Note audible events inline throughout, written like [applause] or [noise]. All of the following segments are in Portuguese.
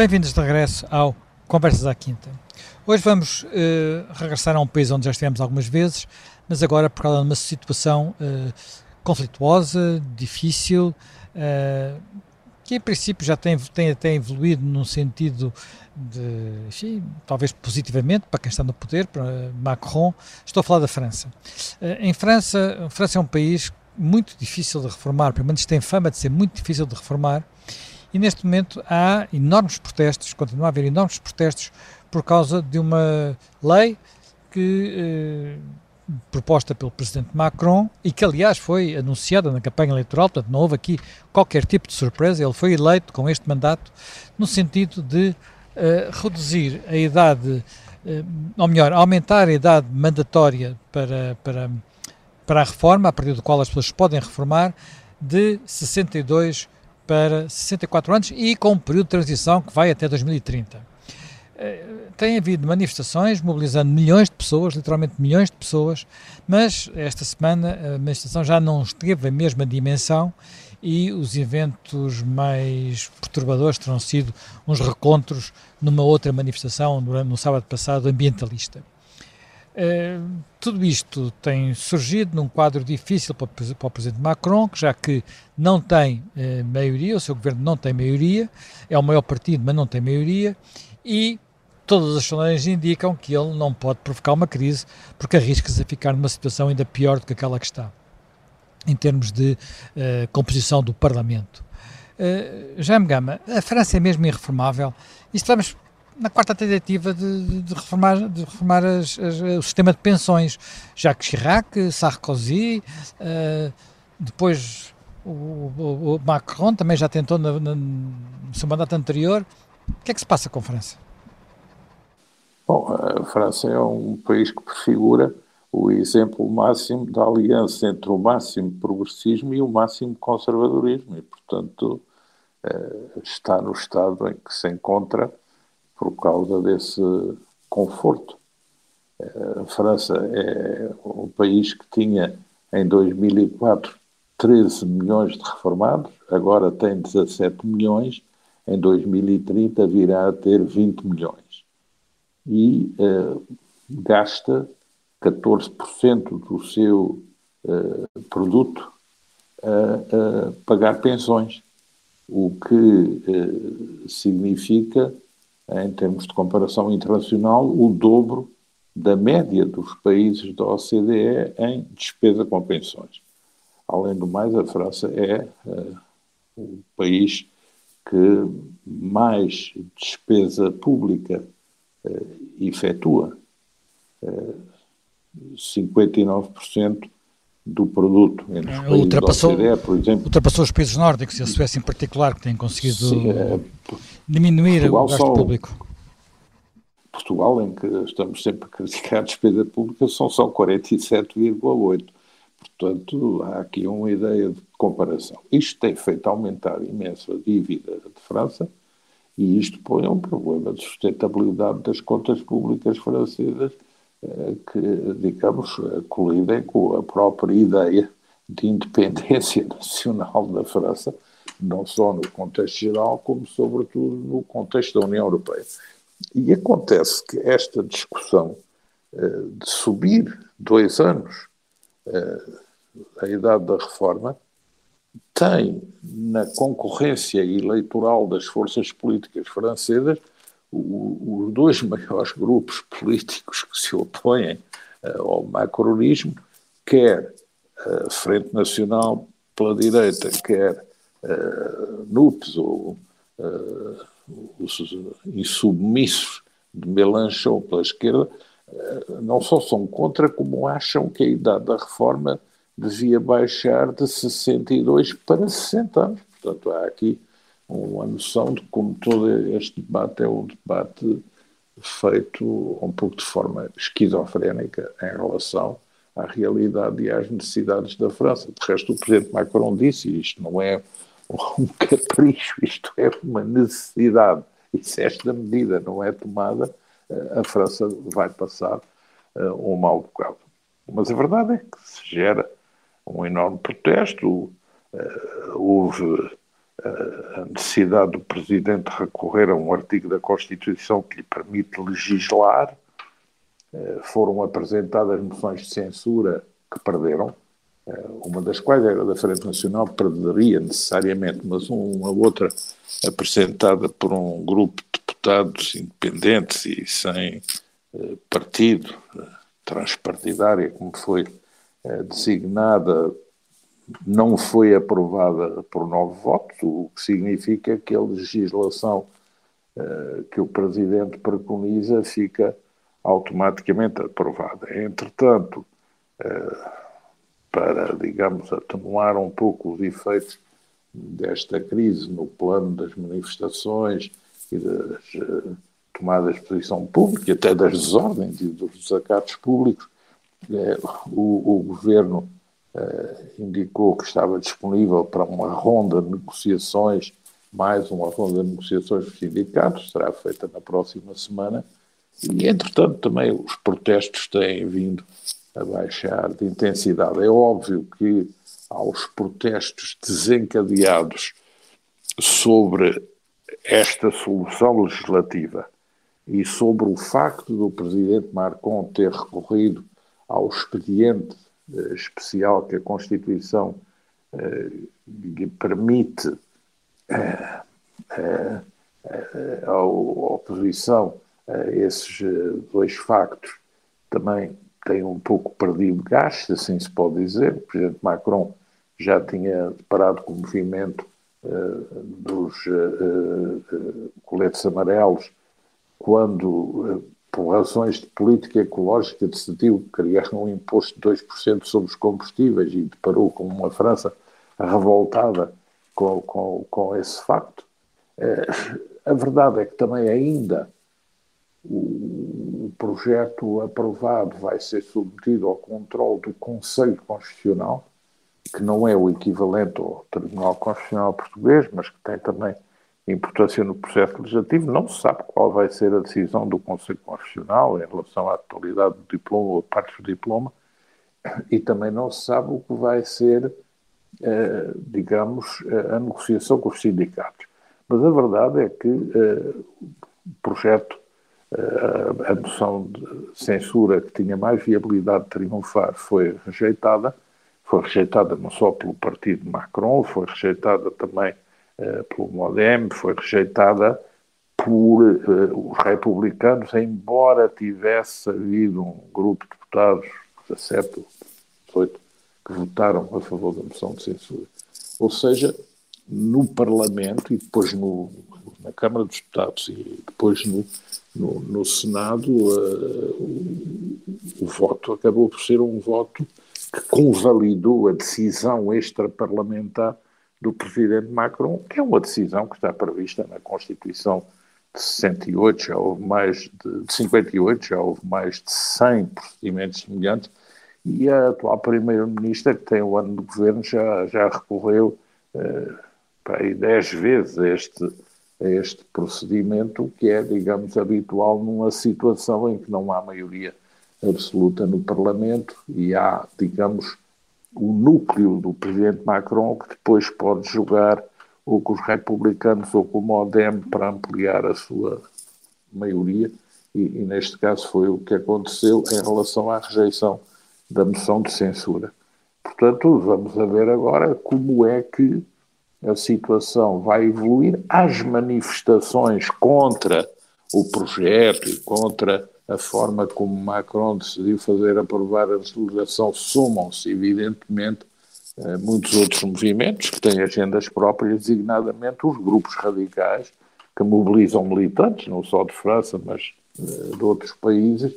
Bem-vindos de regresso ao Conversas à Quinta. Hoje vamos uh, regressar a um país onde já estivemos algumas vezes, mas agora por causa de uma situação uh, conflituosa, difícil, uh, que em princípio já tem, tem até evoluído num sentido de, enfim, talvez positivamente para quem está no poder, para Macron. Estou a falar da França. em França, a França é um país muito difícil de reformar, pelo menos tem fama de ser muito difícil de reformar, e neste momento há enormes protestos, continua a haver enormes protestos por causa de uma lei que eh, proposta pelo presidente Macron e que aliás foi anunciada na campanha eleitoral, portanto não houve aqui qualquer tipo de surpresa, ele foi eleito com este mandato no sentido de eh, reduzir a idade, eh, ou melhor, aumentar a idade mandatória para, para, para a reforma, a partir do qual as pessoas podem reformar, de 62 para 64 anos e com um período de transição que vai até 2030. Eh, tem havido manifestações mobilizando milhões de pessoas, literalmente milhões de pessoas, mas esta semana a manifestação já não esteve a mesma dimensão e os eventos mais perturbadores terão sido uns recontros numa outra manifestação no sábado passado ambientalista. Uh, tudo isto tem surgido num quadro difícil para, para, o Presidente Macron, já que não tem uh, maioria, o seu governo não tem maioria, é o maior partido, mas não tem maioria, e todas as sondagens indicam que ele não pode provocar uma crise, porque arrisca-se a ficar numa situação ainda pior do que aquela que está, em termos de uh, composição do Parlamento. Uh, Jaime Gama, a França é mesmo irreformável, na quarta tentativa de, de reformar, de reformar as, as, o sistema de pensões. Jacques Chirac, Sarkozy, uh, depois o, o, o, Macron também já tentou no, no, no seu mandato anterior. O que é que se passa com a França? Bom, a França é um país que prefigura o exemplo máximo da aliança entre o máximo progressismo e o máximo conservadorismo e, portanto, eh, está no estado em que se encontra por causa desse conforto. A França é um país que tinha em 2004 13 milhões de reformados, agora tem 17 milhões, em 2030 virá a ter 20 milhões. E uh, gasta 14% do seu uh, produto a, a, pagar pensões, o que significa em termos de comparação internacional, o dobro da média dos países da OCDE em despesa com pensões. Além do mais, a França é uh, o país que mais despesa pública uh, efetua. Uh, eh, 59% do produto entre os países ultrapassou, da OCDE, por exemplo. Ultrapassou os países nórdicos e a Suécia em particular, que têm conseguido sim, é, diminuir Portugal o gasto só, público. Portugal, em que estamos sempre a criticar a despesa pública, são só 47,8%. Portanto, há aqui uma ideia de comparação. Isto tem feito aumentar imenso a dívida de França e isto põe um problema de sustentabilidade das contas públicas francesas que, digamos, colidem com a própria ideia de independência [laughs] nacional da França, não só no contexto geral, como sobretudo no contexto da União Europeia. E acontece que esta discussão uh, de subir dois anos uh, a idade da reforma tem na concorrência eleitoral das forças políticas francesas os dois [laughs] maiores grupos políticos que se opõem uh, ao macronismo, quer a Frente Nacional pela direita, quer uh, NUPES ou uh, os insubmissos de Melanchon pela esquerda, uh, não só são contra, como acham que a idade da reforma devia baixar de 62 para 60 anos. Portanto, há aqui uma noção de como todo este debate é um debate feito um pouco de forma esquizofrénica em relação à realidade e às necessidades da França. De resto, o Presidente Macron disse, isto não é um [laughs] capricho, isto é uma necessidade. E se esta medida não é tomada, eh, a França vai passar uh, um mau bocado. Mas a verdade é que se gera um enorme protesto, uh, houve a necessidade do Presidente recorrer a um artigo da Constituição que lhe permite legislar. Foram apresentadas moções de censura que perderam, uma das quais era da Frente Nacional, perderia necessariamente, mas uma outra apresentada por um grupo de deputados independentes e sem partido, transpartidária, como foi designada não foi aprovada por nove votos, o que significa que a legislação uh, que o Presidente preconiza fica automaticamente aprovada. Entretanto, uh, para, digamos, atenuar um pouco os efeitos desta crise no plano das manifestações e das uh, tomadas de posição pública, até das desordens e dos desacatos públicos, o, o Governo indicou que estava disponível para uma ronda de negociações, mais uma ronda de negociações com os sindicatos, será feita na próxima semana, e entretanto também os protestos têm vindo a baixar de intensidade. É óbvio que aos protestos desencadeados sobre esta solução legislativa e sobre o facto do Presidente Macron ter recorrido ao expediente eh, especial que a Constituição eh, permite eh, à oposição esses dois factos também tem um pouco perdido gás, assim se pode dizer. O Presidente Macron já tinha deparado com o movimento dos coletes amarelos quando por razões de política ecológica, decidiu criar um imposto de 2% sobre os combustíveis e deparou com uma França revoltada com, com, com esse facto. Eh, a verdade é que também ainda o projeto aprovado vai ser submetido ao controle do Conselho Constitucional, que não é o equivalente ao Tribunal Constitucional Português, mas que tem também importância no processo legislativo, não se sabe qual vai ser a decisão do Conselho Constitucional em relação à totalidade do diploma ou partes do diploma, e também não se sabe o que vai ser, eh, digamos, a negociação com os sindicatos. Mas a verdade é que eh, o projeto, eh, a moção de censura que tinha mais viabilidade de triunfar foi rejeitada, foi rejeitada não só pelo partido Macron, foi rejeitada também pelo MODEM, foi rejeitada por uh, os republicanos, embora tivesse havido um grupo de deputados, 17 ou 18, que votaram a favor da moção de censura. Ou seja, no Parlamento e depois no, na Câmara dos Deputados e depois no, no, no Senado, uh, o, o voto acabou por ser um voto que convalidou a decisão extraparlamentar do presidente Macron, que é uma decisão que está prevista na Constituição de 68, já houve mais de, de 58, já houve mais de 100 procedimentos semelhantes, e a atual Primeira-Ministra, que tem o ano de governo, já, já recorreu uh, para aí 10 vezes a este, a este procedimento, que é, digamos, habitual numa situação em que não há maioria absoluta no Parlamento e há, digamos, o núcleo do presidente Macron, que depois pode jogar ou com os republicanos ou com o Modem para ampliar a sua maioria, e, e, neste caso foi o que aconteceu em relação à rejeição da moção de censura. Portanto, vamos a ver agora como é que a situação vai evoluir. As manifestações contra o projeto e contra a forma como Macron decidiu fazer aprovar a legislação somam-se, evidentemente, muitos outros movimentos que têm agendas próprias, designadamente os grupos radicais, que mobilizam militantes, não só de França, mas eh, de outros países,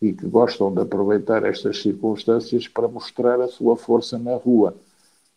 e que gostam de aproveitar estas circunstâncias para mostrar a sua força na rua.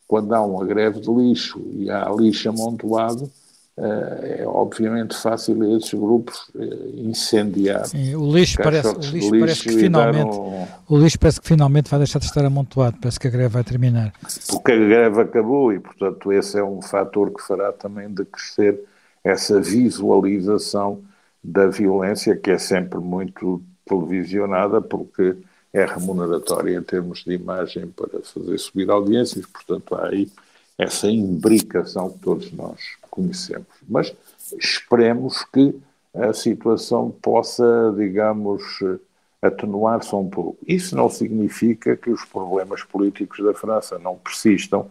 Quando há uma greve de lixo e há lixo amontoado, é obviamente fácil a esses grupos eh, incendiar. Sim, o lixo, parece, o lixo, lixo parece que finalmente um... o lixo parece que finalmente vai deixar de estar amontoado, parece que a greve vai terminar. Porque a greve acabou e, portanto, esse é um fator que fará também de crescer essa visualização da violência que é sempre muito televisionada porque é remuneratória em termos de imagem para fazer subir audiências, portanto há aí essa imbricação que todos nós conhecemos. Mas esperemos que a situação possa, digamos, atenuar-se um pouco. Isso não significa que os problemas políticos da França não persistam,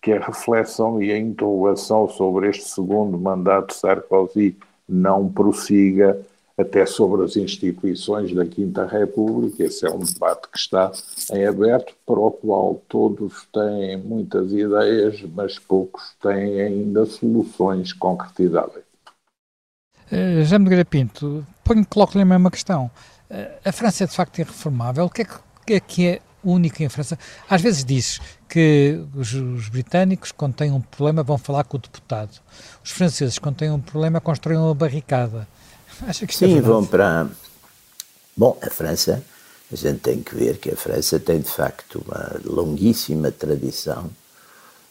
que a reflexão e a interrogação sobre este segundo mandato de Sarkozy não prossiga até sobre as instituições da Quinta República. Esse é um debate que está em aberto, para o qual todos têm muitas ideias, mas poucos têm ainda soluções concretizáveis. Uh, Já me Pinto, coloco-lhe a mesma questão. Uh, a França é de facto irreformável. O que é que, que é, que é único em França? Às vezes diz que os, os, britânicos, quando têm um problema, vão falar com o deputado. Os franceses, quando têm um problema, constroem uma barricada. Acha que é Sim, é vão para. Bom, a França, a gente tem que ver que a França tem de facto uma longuíssima tradição,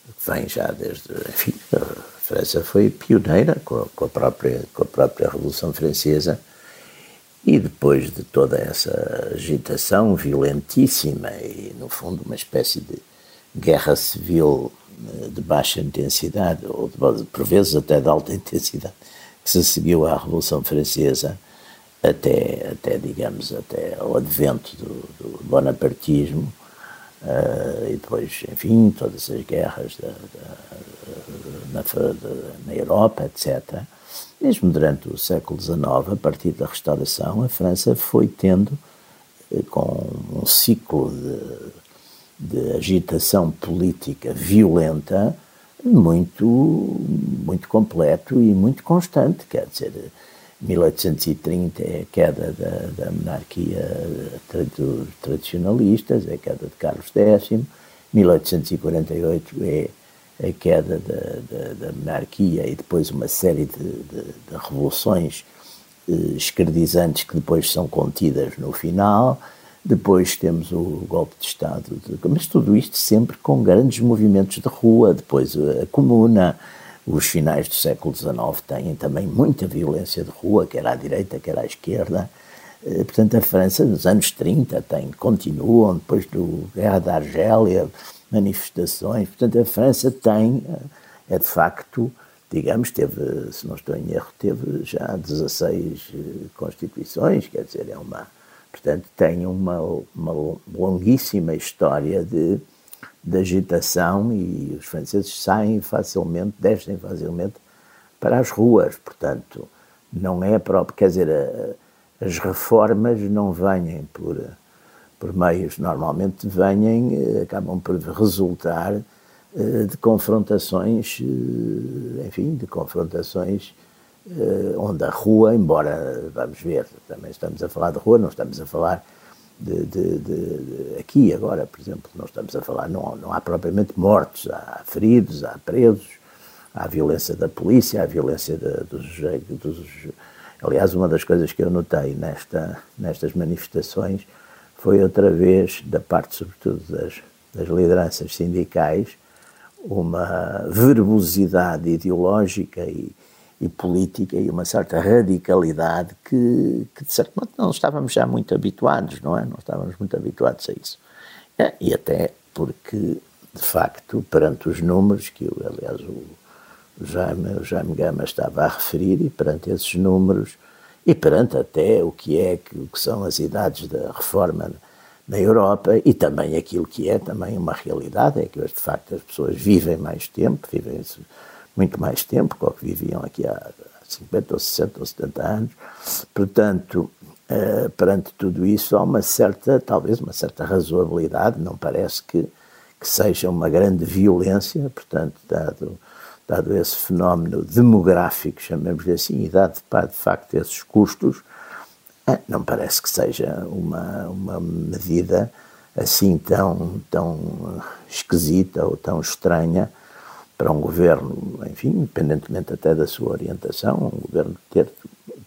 que vem já desde. Enfim, a França foi pioneira com a, com a própria, com a própria Revolução Francesa. E depois de toda essa agitação violentíssima e, no fundo, uma espécie de guerra civil eh, de baixa intensidade, ou de, por vezes até de alta [laughs] intensidade, que se seguiu à Revolução Francesa até, até digamos, até ao advento do, do bonapartismo, uh, e depois, enfim, todas as guerras da, da, na, na Europa, etc. Mesmo durante o século XIX, a partir da restauração, a França foi tendo, eh, com um ciclo de, de agitação política violenta, muito, muito completo e muito constante. Quer dizer, 1830 é a queda da, da monarquia dos tradicionalistas, é a queda de Carlos X, 1848 é a queda da, da, da monarquia e depois uma série de, de, de revoluções eh, esquerdizantes que depois são contidas no final. Depois temos o golpe de Estado, mas tudo isto sempre com grandes movimentos de rua. Depois a Comuna, os finais do século XIX têm também muita violência de rua, quer à direita, quer à esquerda. Eh, portanto, a França, nos anos 30, tem, continuam, depois do Guerra da Argélia, manifestações. Portanto, a França tem, eh, é de facto, digamos, teve, se não estou em erro, teve já 16 eh, constituições, quer dizer, é uma Portanto, tem uma, uma longuíssima história de, de agitação e os franceses saem facilmente, descem facilmente para as ruas. Portanto, não é próprio, quer dizer, a, as reformas não vêm por, por meios, normalmente vêm, eh, acabam por resultar eh, de confrontações, eh, enfim, de confrontações onde a rua, embora, vamos ver, também estamos a falar de rua, não estamos a falar de, de, de, de aqui agora, por exemplo, não estamos a falar, não, não há propriamente mortos, há feridos, há presos, há violência da polícia, há violência dos, dos Aliás, uma das coisas que eu notei nesta, nestas manifestações foi outra vez, da parte sobretudo das, das lideranças sindicais, uma verbosidade ideológica e, e política e uma certa radicalidade que, que, de certo modo, não estávamos já muito habituados, não é? Não estávamos muito habituados a isso. É, e até porque, de facto, perante os números que, aliás, o Jaime, o Jaime Gama estava a referir, e perante esses números, e perante até o que é, o que são as idades da reforma na Europa e também aquilo que é também uma realidade, é que hoje, de facto, as pessoas vivem mais tempo, vivem muito mais tempo do que viviam aqui há 50 ou 60 ou 70 anos. Portanto, uh, perante tudo isso, há uma certa, talvez uma certa razoabilidade, não parece que, que seja uma grande violência, portanto, dado, dado esse fenómeno demográfico, chamemos-lhe assim, e dado de facto esses custos, uh, não parece que seja uma, uma medida assim tão, tão esquisita ou tão estranha para um governo, enfim, independentemente até da sua orientação, um governo ter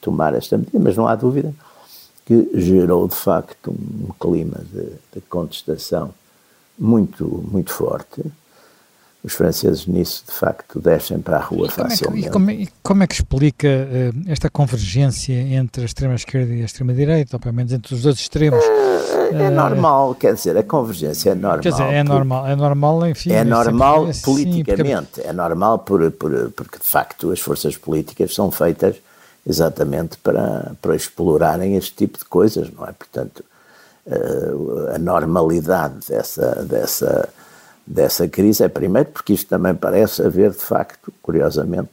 tomar esta medida, mas não há dúvida que gerou de facto um clima de, de contestação muito, muito forte. Os franceses nisso, de facto, descem para a rua e facilmente. Como é, que, e como, é, como é que explica uh, esta convergência entre a extrema-esquerda e a extrema-direita, ou pelo menos entre os dois extremos? É uh, normal, quer dizer, a convergência é normal. Quer dizer, é normal, é normal, enfim. É normal assim, politicamente, porque... é normal por, por, porque de facto as forças políticas são feitas exatamente para, para explorarem este tipo de coisas, não é? Portanto, uh, a normalidade dessa, dessa, dessa crise é primeiro porque isto também parece haver de facto, curiosamente,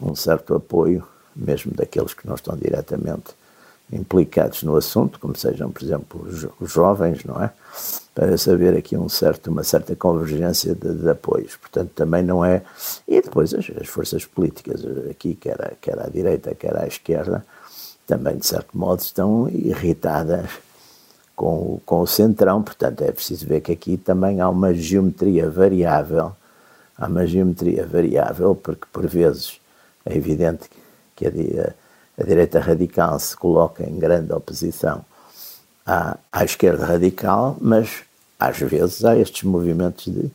um certo apoio, mesmo daqueles que não estão diretamente implicados no assunto, como sejam, por exemplo, os, jovens, não é? Para saber aqui um certo, uma certa convergência de, de apoios. Portanto, também não é. E depois as, as, forças políticas, aqui, quer, quer à direita, quer à esquerda, também, de certo modo, estão irritadas com, com o centrão. Portanto, é preciso ver que aqui também há uma geometria variável. Há uma geometria variável, porque por vezes é evidente que a a direita radical se coloca em grande oposição à, à esquerda radical, mas às vezes há estes movimentos de,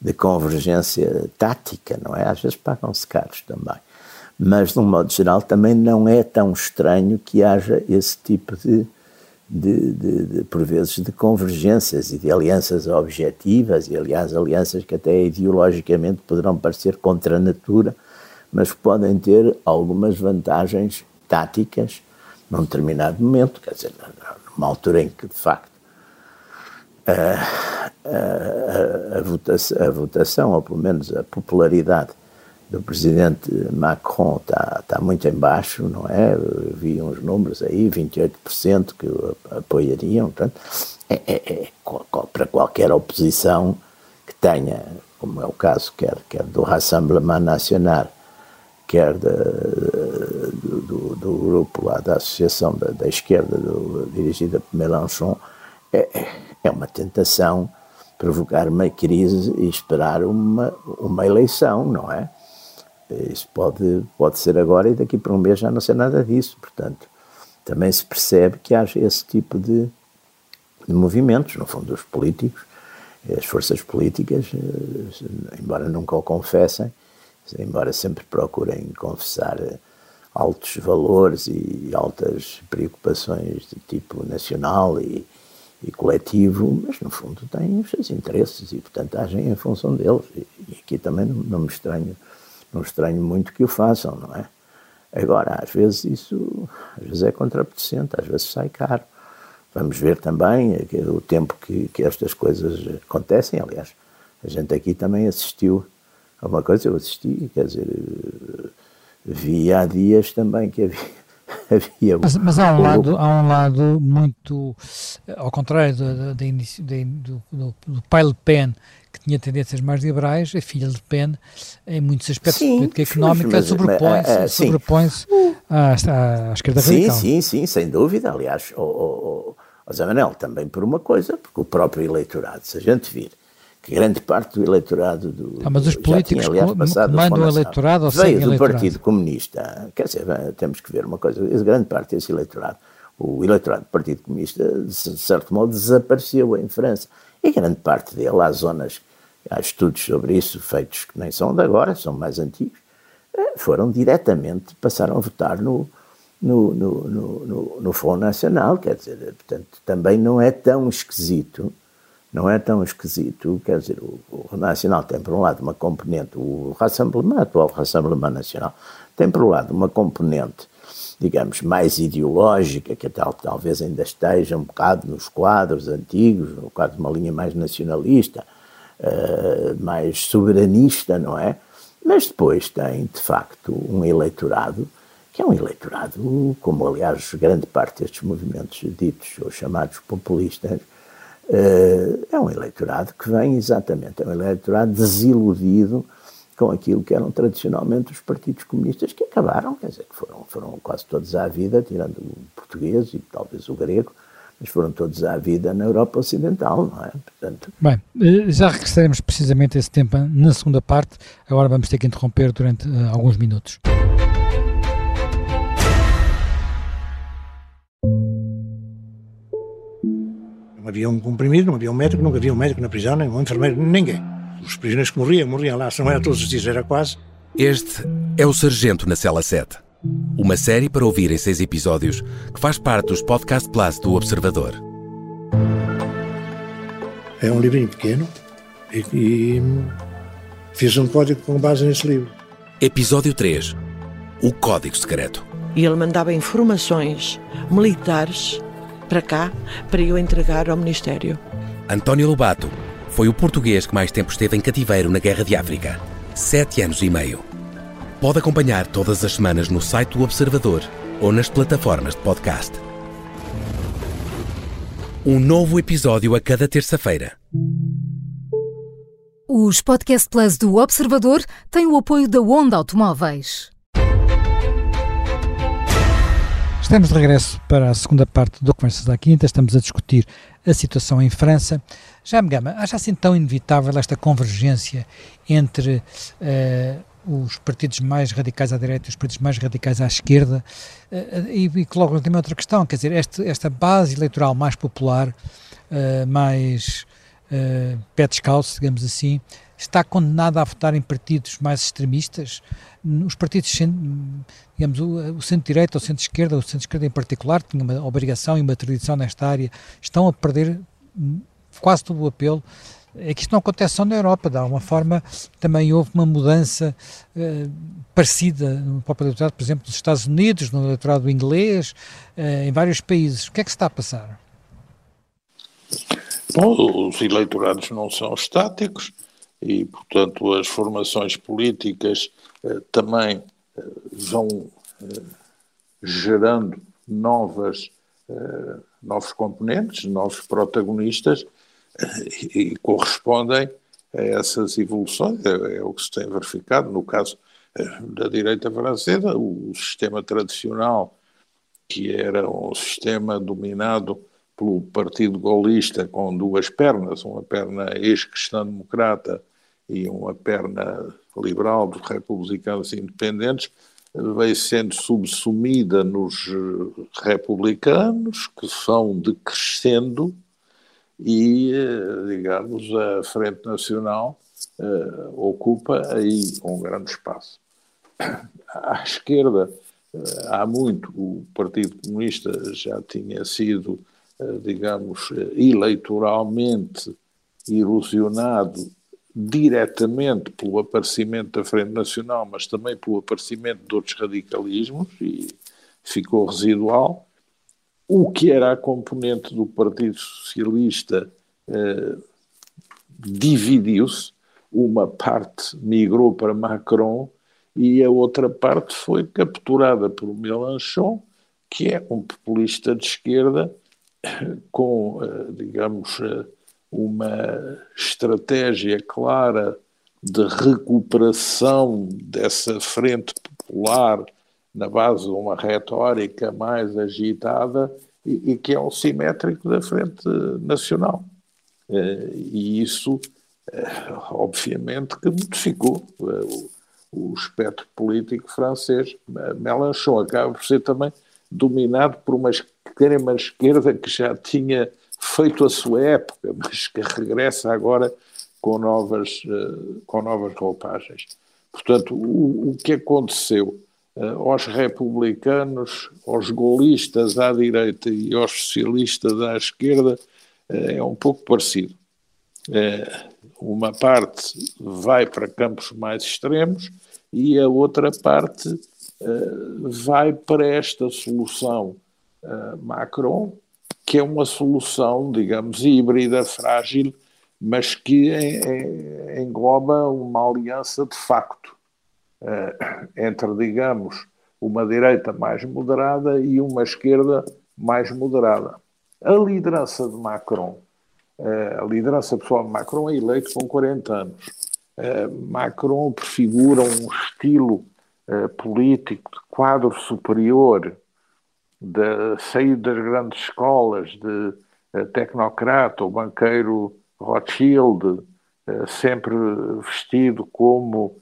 de convergência tática, não é? Às vezes pagam-se caros também. Mas, de um modo geral, também não é tão estranho que haja esse tipo de, de, de, de, por vezes, de convergências e de alianças objetivas, e aliás, alianças que até ideologicamente poderão parecer contra a natura, mas podem ter algumas vantagens táticas num determinado momento, quer dizer, numa altura em que, de facto, a, a, a, votação, a votação, ou pelo menos a popularidade do presidente Macron está, está muito em baixo, não é? Eu vi uns números aí, 28% que o apoiariam, portanto, é, é, é, para qualquer oposição que tenha, como é o caso quer, quer do Rassemblement National, quer da, do, do, grupo lá da Associação da, da Esquerda, do, dirigida por Mélenchon, é, é uma tentação provocar uma crise e esperar uma, uma eleição, não é? Isso pode, pode ser agora e daqui para um mês já não ser nada disso. Portanto, também se percebe que haja esse tipo de, de movimentos, no fundo, os políticos, as forças políticas, eh, embora nunca o confessem, embora sempre procurem confessar altos valores e altas preocupações de tipo nacional e, e coletivo, mas no fundo têm os seus interesses e, portanto, agem em função deles. E, e aqui também não, não, me estranho, não estranho muito que o façam, não é? Agora, às vezes isso às vezes é contraproducente, às vezes sai caro. Vamos ver também o tempo que, que estas coisas acontecem. Aliás, a gente aqui também assistiu Alguma coisa eu assisti, quer dizer, vi há dias também que havia. [laughs] mas, mas há um lado, há um lado muito, ao contrário do, do, do, do, pai Le Pen, que tinha tendências mais liberais, a filha Le Pen, em muitos aspectos sim, política económica, sobrepõe-se é, sobrepõe à, à, esquerda sim, radical. Sim, sim, sem dúvida. Aliás, o, o, o Zé Manel, também por uma coisa, porque o próprio eleitorado, se a gente vir grande parte do eleitorado do. Ah, mas os políticos tinha, aliás, passado mandam o eleitorado ou veio do eleitorado? Partido Comunista. Quer dizer, temos que ver uma coisa: grande parte desse eleitorado, o eleitorado do Partido Comunista, de certo modo, desapareceu em França. E grande parte dele, há zonas, há estudos sobre isso, feitos que nem são de agora, são mais antigos, eh, foram diretamente, passaram a votar no, no, no, no, no, no Front Nacional. Quer dizer, portanto, também não é tão esquisito não é tão esquisito, quer dizer, o, o Nacional tem por um lado uma componente, o Rassemblement, atual Rassemblement Nacional, tem por um lado uma componente, digamos, mais ideológica, que tal, talvez ainda esteja um bocado nos quadros antigos, no quadro de uma linha mais nacionalista, uh, mais soberanista, não é? Mas depois tem, de facto, um eleitorado que é um eleitorado, como aliás grande parte destes movimentos ditos ou chamados populistas, é um eleitorado que vem exatamente, é um eleitorado desiludido com aquilo que eram tradicionalmente os partidos comunistas que acabaram, quer dizer, que foram, foram quase todos à vida, tirando o português e talvez o grego, mas foram todos à vida na Europa Ocidental, não é? Portanto... Bem, eh, já regressaremos precisamente a esse tempo na segunda parte, agora vamos ter que interromper durante uh, alguns minutos. Havia um comprimido, não havia um médico, nunca havia um médico na prisão, nem um enfermeiro, ninguém. Os prisioneiros que morriam, morriam lá, se não era todos os dias, era quase. Este é o Sargento na Cela 7. Uma série para ouvir em seis episódios que faz parte dos Podcast Plus do Observador. É um livrinho pequeno e, e fiz um código com base nesse livro. Episódio 3 O Código Secreto. E ele mandava informações militares para cá para eu entregar ao Ministério. António Lobato foi o português que mais tempo esteve em cativeiro na Guerra de África sete anos e meio. Pode acompanhar todas as semanas no site do Observador ou nas plataformas de podcast. Um novo episódio a cada terça-feira. Os Podcast Plus do Observador têm o apoio da Onda Automóveis. Estamos de regresso para a segunda parte do Conversas da Quinta. Estamos a discutir a situação em França. Já me gama, acha assim tão inevitável esta convergência entre uh, os partidos mais radicais à direita e os partidos mais radicais à esquerda? Uh, e, e coloco também outra questão, quer dizer, este, esta base eleitoral mais popular, uh, mais uh, pé descalço, digamos assim, está condenada a votar em partidos mais extremistas? Os partidos, digamos, o, centro-direita, o centro-esquerda, o centro-esquerda em particular, tinha uma obrigação e uma tradição nesta área, estão a perder quase todo o apelo. É que isto não acontece só na Europa, de alguma forma também houve uma mudança uh, parecida no próprio eleitorado, por exemplo, nos Estados Unidos, no eleitorado inglês, uh, em vários países. O que é que se está a passar? Bom, os eleitorados não são estáticos e, portanto, as formações políticas uh, também vão gerando novas, novos componentes, novos protagonistas e, correspondem a essas evoluções, é, é, o que se tem verificado. No caso eh, da direita francesa, o sistema tradicional, que era um sistema dominado pelo Partido Golista com duas pernas, uma perna ex-cristã-democrata e uma perna liberal dos republicanos independentes, veio sendo subsumida nos republicanos, que são decrescendo e, eh, digamos, a Frente Nacional uh, ocupa aí um grande espaço. À esquerda, uh, há muito, o Partido Comunista já tinha sido, digamos, eleitoralmente erosionado diretamente pelo aparecimento da Frente Nacional, mas também pelo aparecimento de outros radicalismos e ficou residual o que era a componente do Partido Socialista eh, dividiu-se, uma parte migrou para Macron e a outra parte foi capturada por Mélenchon, que é um populista de esquerda com, eh, digamos, eh, uma estratégia clara de recuperação dessa frente popular na base de uma retórica mais agitada e, e que é o simétrico da Frente Nacional. Eh, e isso, obviamente, que modificou o espectro político francês. Mélenchon acaba por ser também dominado por uma extrema esquerda que já tinha feito a sua época, mas que regressa agora com novas, com novas roupagens. Portanto, o, o que aconteceu eh, aos republicanos, aos golistas à direita e aos socialistas à esquerda eh, é um pouco parecido. Eh, uma parte vai para campos mais extremos e a outra parte vai para esta solução Macron, que é uma solução, digamos, híbrida, frágil, mas que engloba uma aliança de facto uh, entre, digamos, uma direita mais moderada e uma esquerda mais moderada. A liderança de Macron, a liderança pessoal de Macron é eleito com 40 anos. Macron prefigura um estilo político de quadro superior, de sair das grandes escolas, de tecnocrata ou banqueiro Rothschild, sempre vestido como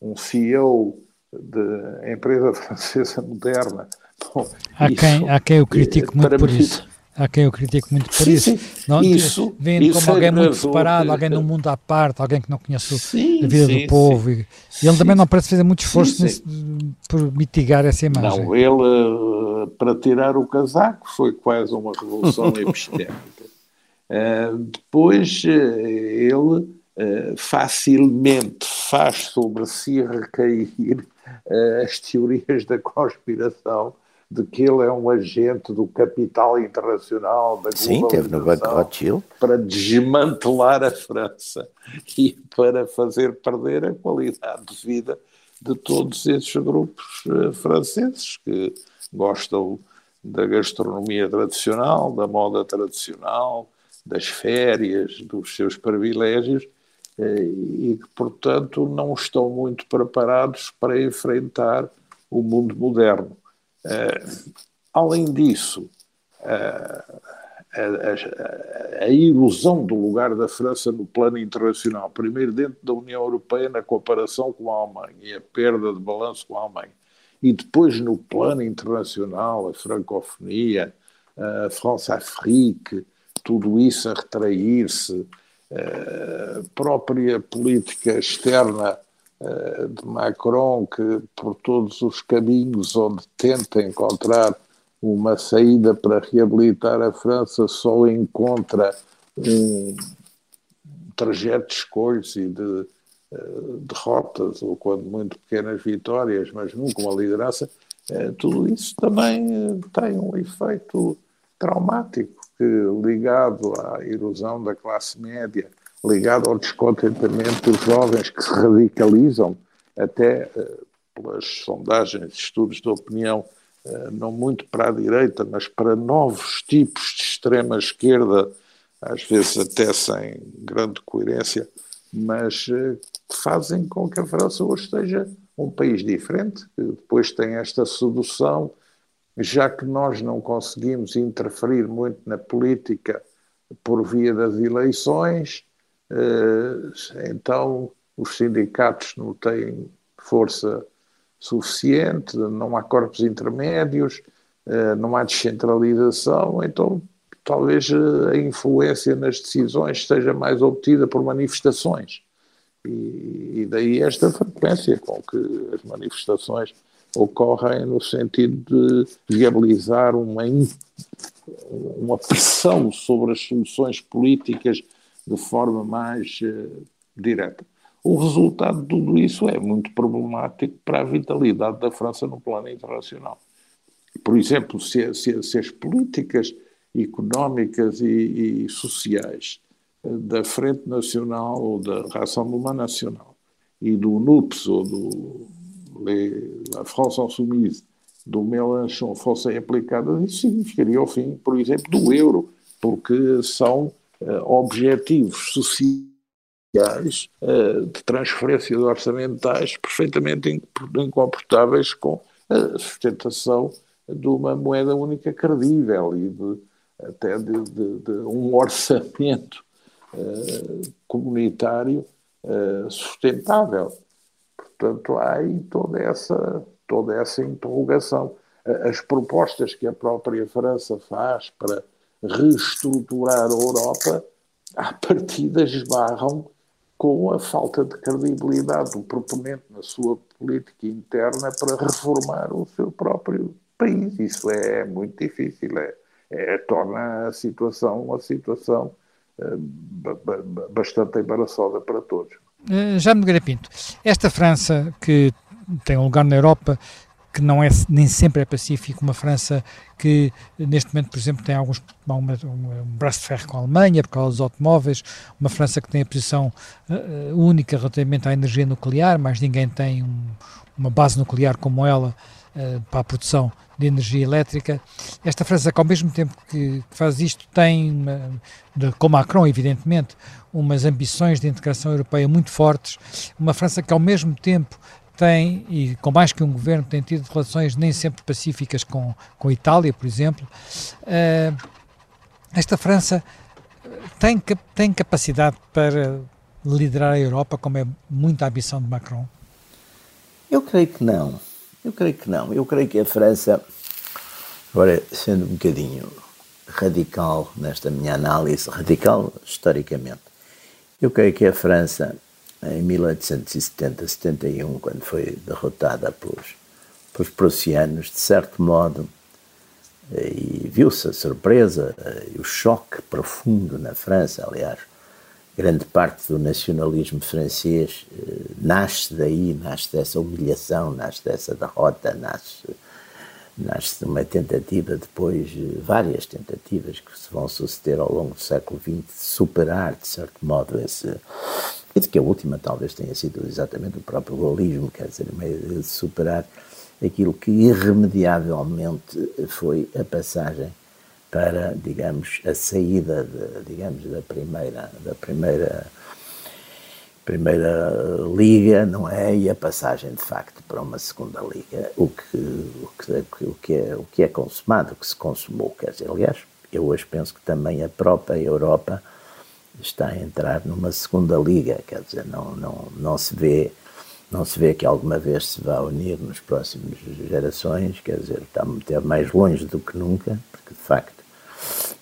um CEO de empresa [laughs] francesa moderna. Bom, há, isso, quem, há quem eu critico muito por isso. Há quem eu critico muito por sim, isso. Sim. Não, isso vendo como alguém é muito separado, alguém num mundo à parte, alguém que não conhece sim, a vida do povo. E, ele também não parece fazer muito esforço nesse, por mitigar essa imagem. Não, ele, para tirar o casaco, foi quase uma revolução [laughs] epistémica. depois, ele facilmente faz sobre si recair as teorias da conspiração de que ele é um agente do capital internacional, da Sim, teve no Banco Rothschild. para desmantelar a França e para fazer perder a qualidade de vida de todos esses grupos uh, franceses que gostam da gastronomia tradicional, da moda tradicional, das férias, dos seus privilégios uh, e que, portanto, não estão muito preparados para enfrentar o mundo moderno. Uh, além disso, uh, a, a, a, ilusão do lugar da França no plano internacional, primeiro dentro da União Europeia na comparação com a Alemanha e a perda de balanço com a Alemanha, e depois no plano internacional, a francofonia, a France-Afrique, tudo isso a retrair-se, a própria política externa eh, de Macron, que por todos os caminhos onde tenta encontrar uma saída para reabilitar a França, só encontra um trajeto de escolhas e de uh, derrotas, ou quando muito pequenas vitórias, mas nunca uma liderança, uh, tudo isso também tem um efeito traumático que, ligado à erosão da classe média, ligado ao descontentamento dos jovens que se radicalizam, até pelas sondagens, estudos de opinião, eh, não muito para a direita, mas para novos tipos de extrema esquerda, às vezes até sem grande coerência, mas eh, fazem com que a França hoje seja um país diferente, que depois tem esta sedução, já que nós não conseguimos interferir muito na política por via das eleições, eh, então os sindicatos não têm força suficiente, não há corpos intermédios, eh, não há descentralização, então talvez eh, a influência nas decisões seja mais obtida por manifestações. E, daí esta frequência com que as manifestações ocorrem no sentido de viabilizar uma, uma pressão sobre as soluções políticas de forma mais uh, direta. O resultado de tudo isso é muito problemático para a vitalidade da França no plano internacional. Por exemplo, se, se, se as políticas económicas e, e, sociais eh, da Frente Nacional ou da Rassemblement Nacional e do NUPS ou do La France Insoumise do Mélenchon fossem aplicadas, isso significaria o fim, por exemplo, do euro, porque são objetivos sociais eh, de transferências orçamentais perfeitamente incomportáveis com a sustentação de uma moeda única credível e de, até de, de, de um orçamento uh, comunitário uh, sustentável. Portanto, há aí toda essa, toda essa interrogação. As propostas que a própria França faz para reestruturar a Europa, à [laughs] partida esbarram com a falta de credibilidade do proponente na sua política interna para reformar o seu próprio país. Isso é muito difícil, é, é torna a situação uma situação uh, bastante embaraçosa para todos. Uh, Já me Pinto, esta França que tem um lugar na Europa que não é nem sempre é pacífico, uma França que neste momento, por exemplo, tem alguns uma, um braço de ferro com a Alemanha por causa dos automóveis, uma França que tem a posição uh, única relativamente à energia nuclear, mas ninguém tem um, uma base nuclear como ela uh, para a produção de energia elétrica. Esta França que ao mesmo tempo que, faz isto tem, uma, de, com Macron evidentemente, umas ambições de integração europeia muito fortes, uma França que ao mesmo tempo tem, e com mais que um governo, tem tido relações nem sempre pacíficas com, com a Itália, por exemplo. Uh, esta França tem, tem capacidade para liderar a Europa, como é muita ambição de Macron? Eu creio que não. Eu creio que não. Eu creio que a França, agora sendo um bocadinho radical nesta minha análise, radical historicamente, eu creio que a França em 1870-71, quando foi derrotada pelos, pelos prussianos, de certo modo e viu-se a surpresa e o choque profundo na França, aliás, grande parte do nacionalismo francês nasce daí, nasce dessa humilhação, nasce dessa derrota, nasce nasce uma tentativa depois, várias tentativas que se vão suceder ao longo do século XX de superar, de certo modo, esse. De que a última talvez tenha sido exatamente o próprio gaullismo, quer dizer, de superar aquilo que irremediavelmente foi a passagem para, digamos, a saída, de, digamos, da primeira, da primeira primeira liga, não é? E a passagem de facto para uma segunda liga, o que, o que, o que, é, o que é consumado, o que se consumou, quer dizer, aliás, eu hoje penso que também a própria Europa está a entrar numa segunda liga, quer dizer, não, não, não se vê não se vê que alguma vez se vá unir nos próximos gerações, quer dizer, está a meter mais longe do que nunca, porque de facto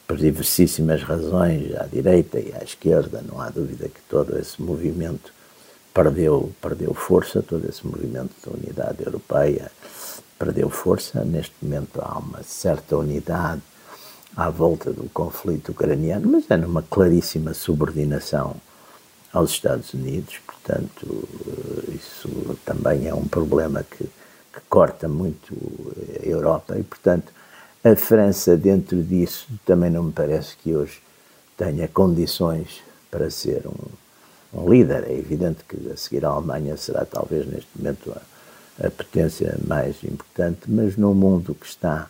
por diversíssimas razões, à direita e à esquerda, não há dúvida que todo esse movimento perdeu, perdeu força, todo esse movimento da unidade europeia perdeu força. Neste momento há uma certa unidade à volta do conflito ucraniano, mas é numa claríssima subordinação aos Estados Unidos, portanto, isso também é um problema que, que corta muito a Europa e, portanto, a França, dentro disso, também não me parece que hoje tenha condições para ser um, um líder. É evidente que a seguir a Alemanha será talvez neste momento a, a potência mais importante, mas num mundo que está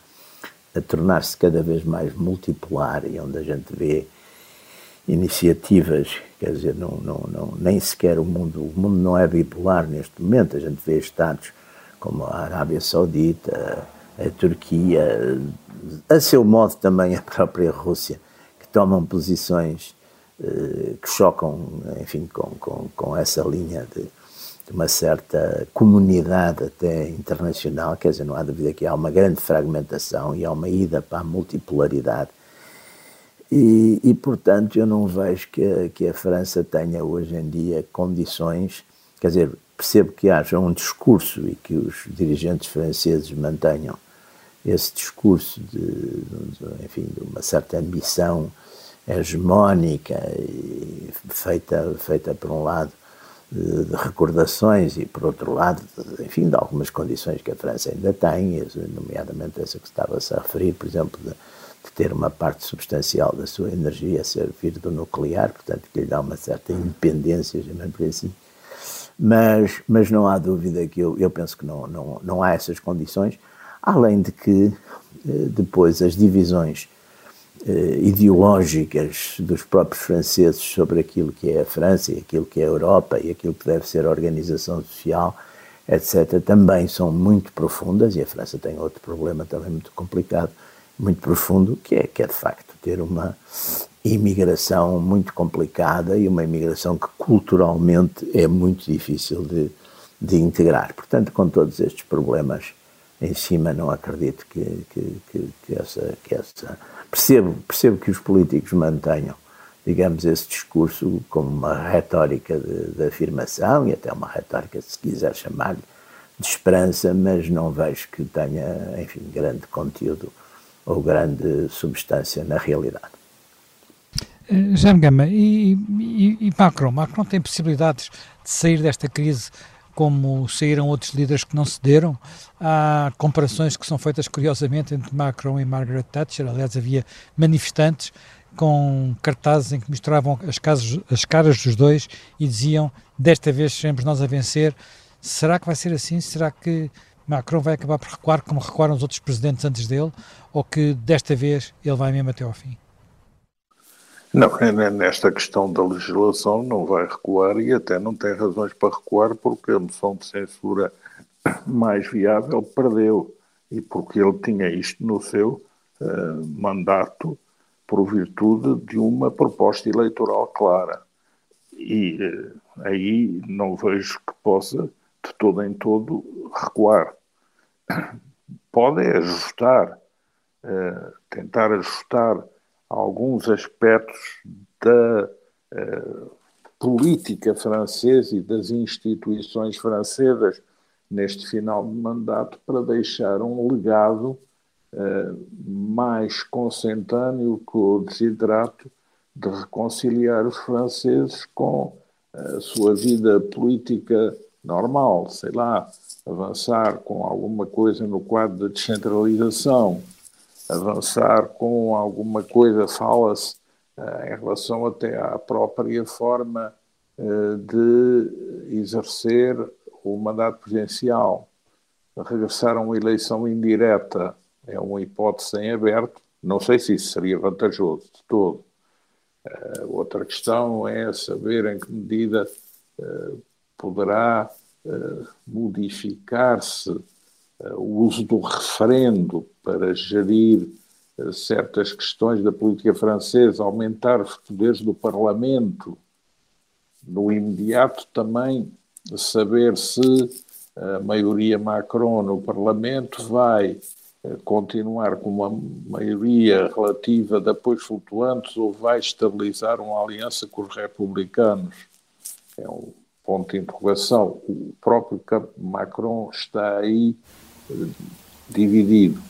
a tornar-se cada vez mais multipolar e onde a gente vê iniciativas, quer dizer, não, não, não, nem sequer o mundo, o mundo não é bipolar neste momento, a gente vê estados como a Arábia Saudita, a Turquia, a seu modo também a própria Rússia, que tomam posições eh, que chocam, enfim, com, com, com essa linha de, de, uma certa comunidade até internacional, quer dizer, não há dúvida que há uma grande fragmentação e há uma ida para a multipolaridade. E, e portanto, eu não vejo que que a França tenha hoje em dia condições, quer dizer, percebo que haja um discurso e que os dirigentes franceses mantenham esse discurso de, de, enfim, de uma certa ambição hegemónica feita, feita por um lado de, recordações e por outro lado, de, enfim, de algumas condições que a França ainda tem, nomeadamente essa que estava-se a referir, por exemplo, de, de, ter uma parte substancial da sua energia a servir do nuclear, portanto, que lhe dá uma certa independência, chamamos por assim. Mas, mas não há dúvida que eu, eu penso que não, não, não há essas condições, Além de que eh, depois as divisões ideológicas dos próprios franceses sobre aquilo que é a França e aquilo que é a Europa e aquilo que deve ser a organização social, etc., também são muito profundas e a França tem outro problema também muito complicado, muito profundo, que é, que é de facto ter uma imigração muito complicada e uma imigração que culturalmente é muito difícil de, de integrar. Portanto, com todos estes problemas em cima não acredito que, que, que, que, essa, que essa. Percebo, percebo que os políticos mantenham, digamos, esse discurso como uma retórica de, de afirmação e até uma retórica, se quiser chamar-lhe, de esperança, mas não vejo que tenha, enfim, grande conteúdo ou grande substância na realidade. Eh, Jaime Gama, e, e, e Macron? Macron tem possibilidades de sair desta crise como saíram outros líderes que não cederam. Há comparações que são feitas curiosamente entre Macron e Margaret Thatcher. Aliás, havia manifestantes com cartazes em que misturavam as, casas, as caras dos dois e diziam: Desta vez seremos nós a vencer. Será que vai ser assim? Será que Macron vai acabar por recuar como recuaram os outros presidentes antes dele? Ou que desta vez ele vai mesmo até ao fim? Não, nesta questão da legislação não vai recuar e até não tem razões para recuar porque a moção de censura mais viável perdeu e porque ele tinha isto no seu uh, mandato por virtude de uma proposta eleitoral clara. E uh, aí não vejo que possa, de todo em todo, recuar. Pode ajustar, uh, tentar ajustar alguns aspectos da uh, política francesa e das instituições francesas neste final de mandato para deixar um legado mais consentâneo com o desidrato de reconciliar os franceses com a sua vida política normal, sei lá, avançar com alguma coisa no quadro da descentralização, avançar com alguma coisa, fala-se uh, em relação até à própria forma uh, de exercer o mandato presidencial, regressar a uma eleição indireta é uma hipótese em aberto, não sei se isso seria vantajoso de todo. Uh, outra questão é saber em que medida poderá modificar-se o uso do referendo para gerir eh, certas questões da política francesa, aumentar os poderes do Parlamento, no imediato também saber se a maioria Macron no Parlamento vai eh, continuar com uma maioria relativa de apoios flutuantes ou vai estabilizar uma aliança com os republicanos. É um ponto de interrogação. O próprio Macron está aí eh, dividido.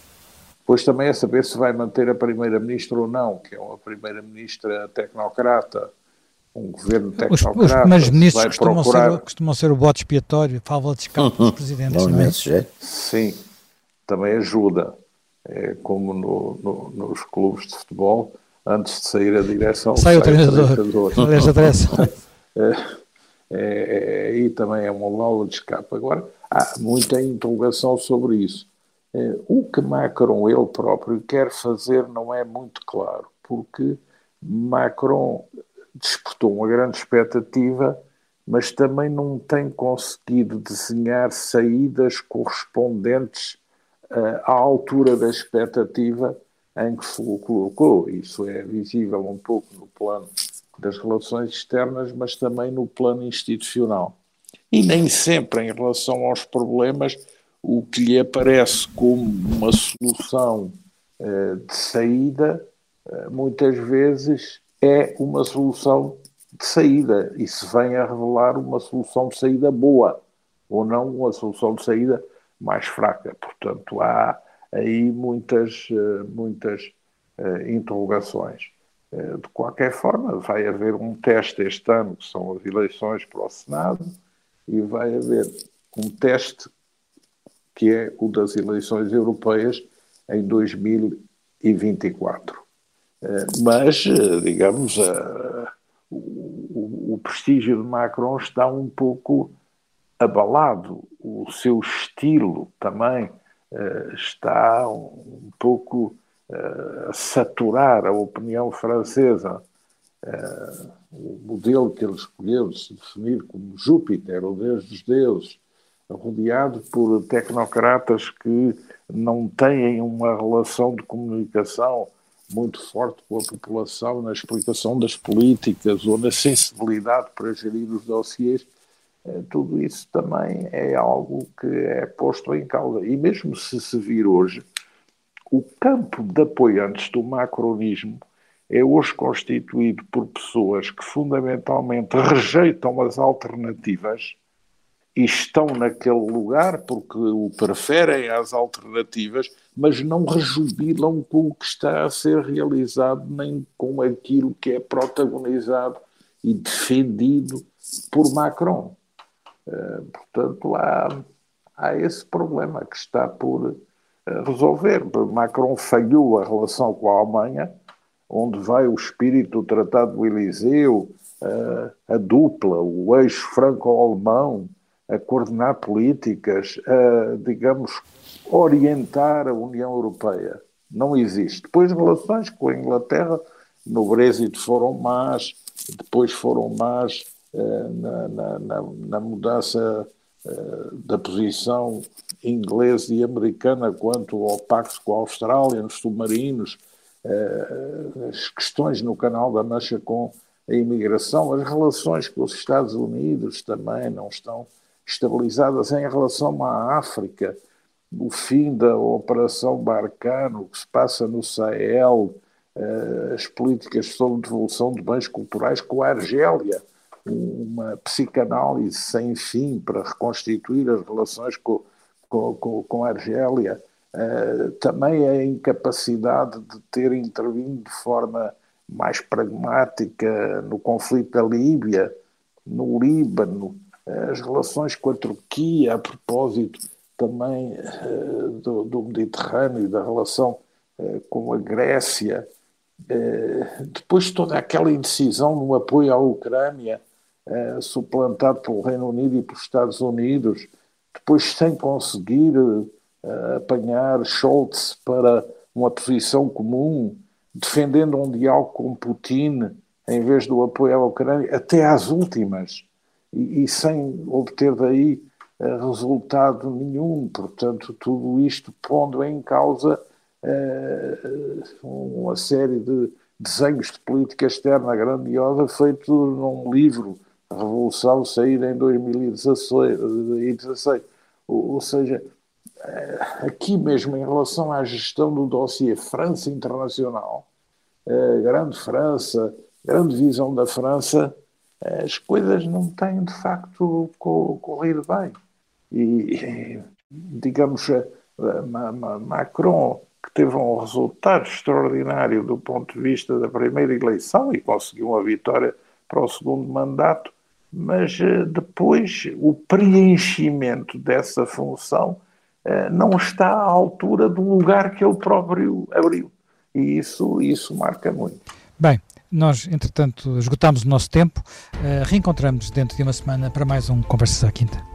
Depois também é saber se vai manter a primeira-ministra ou não, que é uma primeira-ministra tecnocrata, um governo tecnocrata. Os, os primeiros ministros costumam, procurar... ser, costumam ser o bote expiatório, fala de escape dos presidentes. Não, é? jeito. Sim, também ajuda. É como no, no, nos clubes de futebol, antes de sair a direção, sai, sai o treinador. Aliás, a direção. [laughs] É, é, é, também é uma válvula de escape. Agora, há muita interrogação sobre isso. Eh, o que Macron ele próprio quer fazer não é muito claro, porque Macron despertou uma grande expectativa, mas também não tem conseguido desenhar saídas correspondentes uh, à altura da expectativa em que se colocou. Isso é visível um pouco no plano das relações externas, mas também no plano institucional. E nem sempre em relação aos problemas o que lhe aparece como uma solução uh, de saída, uh, muitas vezes é uma solução de saída e se vem a revelar uma solução de saída boa ou não uma solução de saída mais fraca. Portanto, há aí muitas, uh, muitas interrogações. de qualquer forma, vai haver um teste este ano, que são as eleições para o Senado, e vai haver um teste que é o das eleições europeias em 2024. Eh, mas, eh, digamos, o, prestígio de Macron está um pouco abalado, o seu estilo também eh, está um pouco a saturar a opinião francesa. O modelo que ele escolheu de se definir como Júpiter, o deus dos deuses, rodeado por tecnocratas que não têm uma relação de comunicação muito forte com a população na explicação das políticas ou na sensibilidade para gerir os dossiês, eh, tudo isso também é algo que é posto em causa. E mesmo se se vir hoje, o campo de apoiantes do macronismo é hoje constituído por pessoas que fundamentalmente rejeitam as alternativas e estão naquele lugar porque o preferem às alternativas, mas não rejubilam com o que está a ser realizado, nem com aquilo que é protagonizado e defendido por Macron. Uh, portanto, há, há esse problema que está por uh, resolver. Macron falhou a relação com a Alemanha, onde vai o espírito do Tratado do Eliseu, uh, a dupla, o eixo franco-alemão, a coordenar políticas, a, digamos, orientar a União Europeia. Não existe. Depois, relações com a Inglaterra no Brexit foram más, depois foram más eh, na, na, na, na, mudança eh, da posição inglesa e americana quanto ao pacto com a Austrália, nos submarinos, as questões no Canal da Mancha com a imigração, as relações com os Estados Unidos também não estão estabilizadas. Em relação à África, o fim da Operação Barcano, o que se passa no Sahel, eh, as políticas sobre devolução de bens culturais com a Argélia, uma psicanálise sem fim para reconstituir as relações com, com, com, com a Argélia, uh, também a incapacidade de ter intervindo de forma mais pragmática no conflito da Líbia, no Líbano, as relações com a Turquia, a propósito também uh, do, do, Mediterrâneo, da relação uh, com a Grécia, uh, depois toda aquela indecisão no apoio à Ucrânia, suplantado pelo Reino Unido e pelos Estados Unidos, depois sem conseguir apanhar Scholz para uma posição comum, defendendo um diálogo com Putin em vez do apoio à Ucrânia, até às últimas e, e sem obter daí uh, resultado nenhum. Portanto, tudo isto pondo em causa uh, uma série de desenhos de política externa grandiosa feito num livro, Revolução, saída em 2016. Ou, seja, aqui mesmo em relação à gestão do dossiê França Internacional, grande França, grande visão da França, as coisas não têm de facto corrido bem. E, digamos, Macron, que teve um resultado extraordinário do ponto de vista da primeira eleição e conseguiu uma vitória para o segundo mandato, mas eh, depois o preenchimento dessa função eh, não está à altura do lugar que ele próprio abriu. E isso, isso marca muito. Bem, nós, entretanto, esgotámos o nosso tempo. Uh, reencontramos dentro de uma semana para mais um Conversas à Quinta.